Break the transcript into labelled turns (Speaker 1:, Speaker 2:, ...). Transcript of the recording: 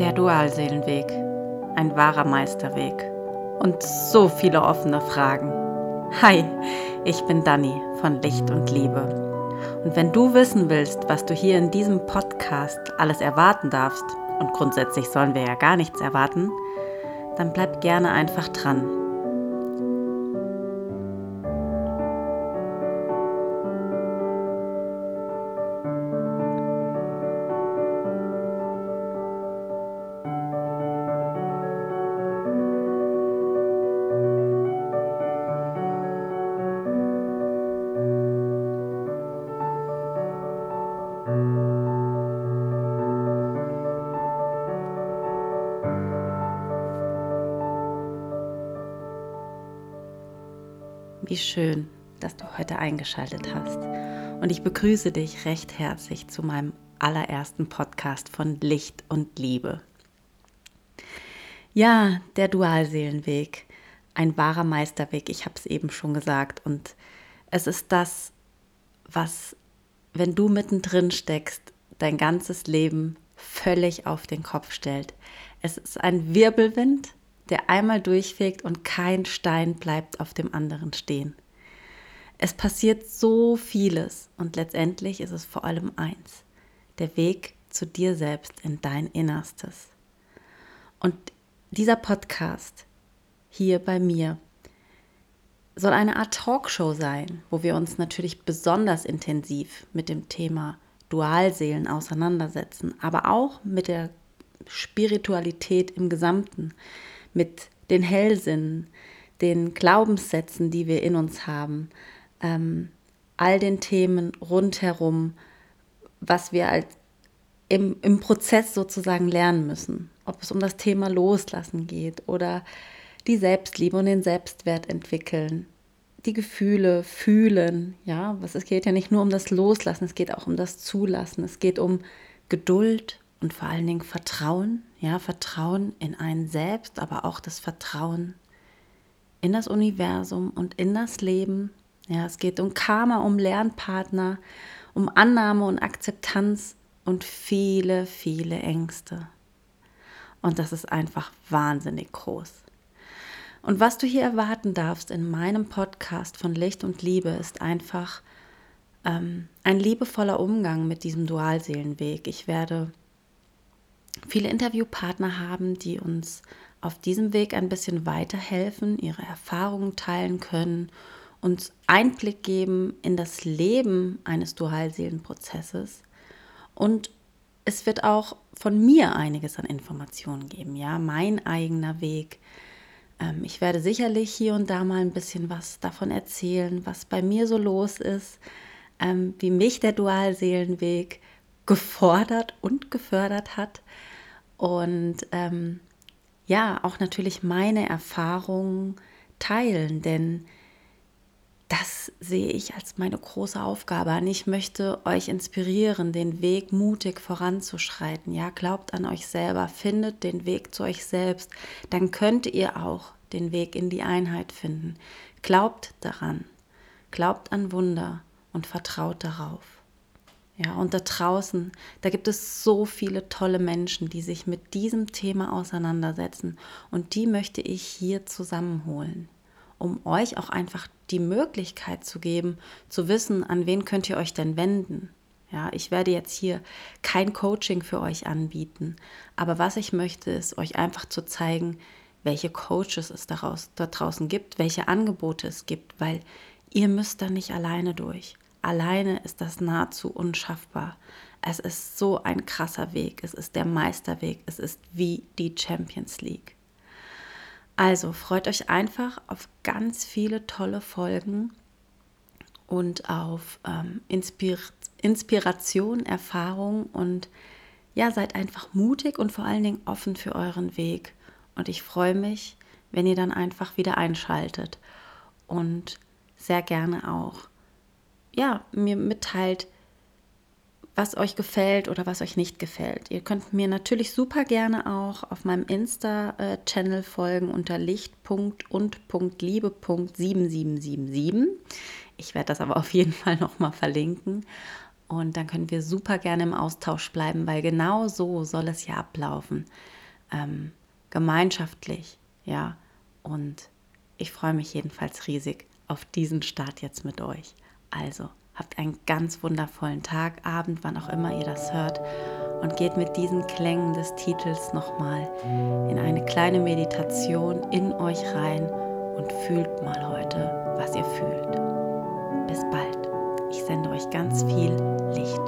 Speaker 1: Der Dualseelenweg. Ein wahrer Meisterweg. Und so viele offene Fragen. Hi, ich bin Dani von Licht und Liebe. Und wenn du wissen willst, was du hier in diesem Podcast alles erwarten darfst, und grundsätzlich sollen wir ja gar nichts erwarten, dann bleib gerne einfach dran. Wie schön, dass du heute eingeschaltet hast. Und ich begrüße dich recht herzlich zu meinem allerersten Podcast von Licht und Liebe. Ja, der Dualseelenweg, ein wahrer Meisterweg, ich habe es eben schon gesagt. Und es ist das, was, wenn du mittendrin steckst, dein ganzes Leben völlig auf den Kopf stellt. Es ist ein Wirbelwind, der einmal durchfegt und kein Stein bleibt auf dem anderen stehen. Es passiert so vieles und letztendlich ist es vor allem eins, der Weg zu dir selbst in dein Innerstes. Und dieser Podcast hier bei mir soll eine Art Talkshow sein, wo wir uns natürlich besonders intensiv mit dem Thema Dualseelen auseinandersetzen, aber auch mit der Spiritualität im Gesamten, mit den Hellsinnen, den Glaubenssätzen, die wir in uns haben, ähm, all den Themen rundherum, was wir als im, im Prozess sozusagen lernen müssen. Ob es um das Thema Loslassen geht oder die Selbstliebe und den Selbstwert entwickeln, die Gefühle fühlen. Ja, es geht ja nicht nur um das Loslassen, es geht auch um das Zulassen. Es geht um Geduld, und vor allen Dingen Vertrauen, ja, Vertrauen in einen selbst, aber auch das Vertrauen in das Universum und in das Leben. Ja, es geht um Karma, um Lernpartner, um Annahme und Akzeptanz und viele, viele Ängste. Und das ist einfach wahnsinnig groß. Und was du hier erwarten darfst in meinem Podcast von Licht und Liebe ist einfach ähm, ein liebevoller Umgang mit diesem Dualseelenweg. Ich werde viele Interviewpartner haben, die uns auf diesem Weg ein bisschen weiterhelfen, ihre Erfahrungen teilen können, uns Einblick geben in das Leben eines Dualseelenprozesses und es wird auch von mir einiges an Informationen geben, ja, mein eigener Weg. Ähm, ich werde sicherlich hier und da mal ein bisschen was davon erzählen, was bei mir so los ist, ähm, wie mich der Dualseelenweg gefordert und gefördert hat. Und ähm, ja, auch natürlich meine Erfahrungen teilen, denn das sehe ich als meine große Aufgabe an. Ich möchte euch inspirieren, den Weg mutig voranzuschreiten. Ja, glaubt an euch selber, findet den Weg zu euch selbst, dann könnt ihr auch den Weg in die Einheit finden. Glaubt daran, glaubt an Wunder und vertraut darauf. Ja, und da draußen, da gibt es so viele tolle Menschen, die sich mit diesem Thema auseinandersetzen. Und die möchte ich hier zusammenholen, um euch auch einfach die Möglichkeit zu geben, zu wissen, an wen könnt ihr euch denn wenden. Ja, ich werde jetzt hier kein Coaching für euch anbieten, aber was ich möchte, ist euch einfach zu zeigen, welche Coaches es daraus, da draußen gibt, welche Angebote es gibt, weil ihr müsst da nicht alleine durch. Alleine ist das nahezu unschaffbar. Es ist so ein krasser Weg. Es ist der Meisterweg. Es ist wie die Champions League. Also freut euch einfach auf ganz viele tolle Folgen und auf ähm, Inspir Inspiration, Erfahrung und ja, seid einfach mutig und vor allen Dingen offen für euren Weg. Und ich freue mich, wenn ihr dann einfach wieder einschaltet und sehr gerne auch ja, mir mitteilt, was euch gefällt oder was euch nicht gefällt. Ihr könnt mir natürlich super gerne auch auf meinem Insta-Channel folgen unter licht.und.liebe.7777. Ich werde das aber auf jeden Fall nochmal verlinken. Und dann können wir super gerne im Austausch bleiben, weil genau so soll es ja ablaufen. Ähm, gemeinschaftlich, ja. Und ich freue mich jedenfalls riesig auf diesen Start jetzt mit euch. Also, habt einen ganz wundervollen Tag, Abend, wann auch immer ihr das hört. Und geht mit diesen Klängen des Titels nochmal in eine kleine Meditation in euch rein und fühlt mal heute, was ihr fühlt. Bis bald. Ich sende euch ganz viel Licht.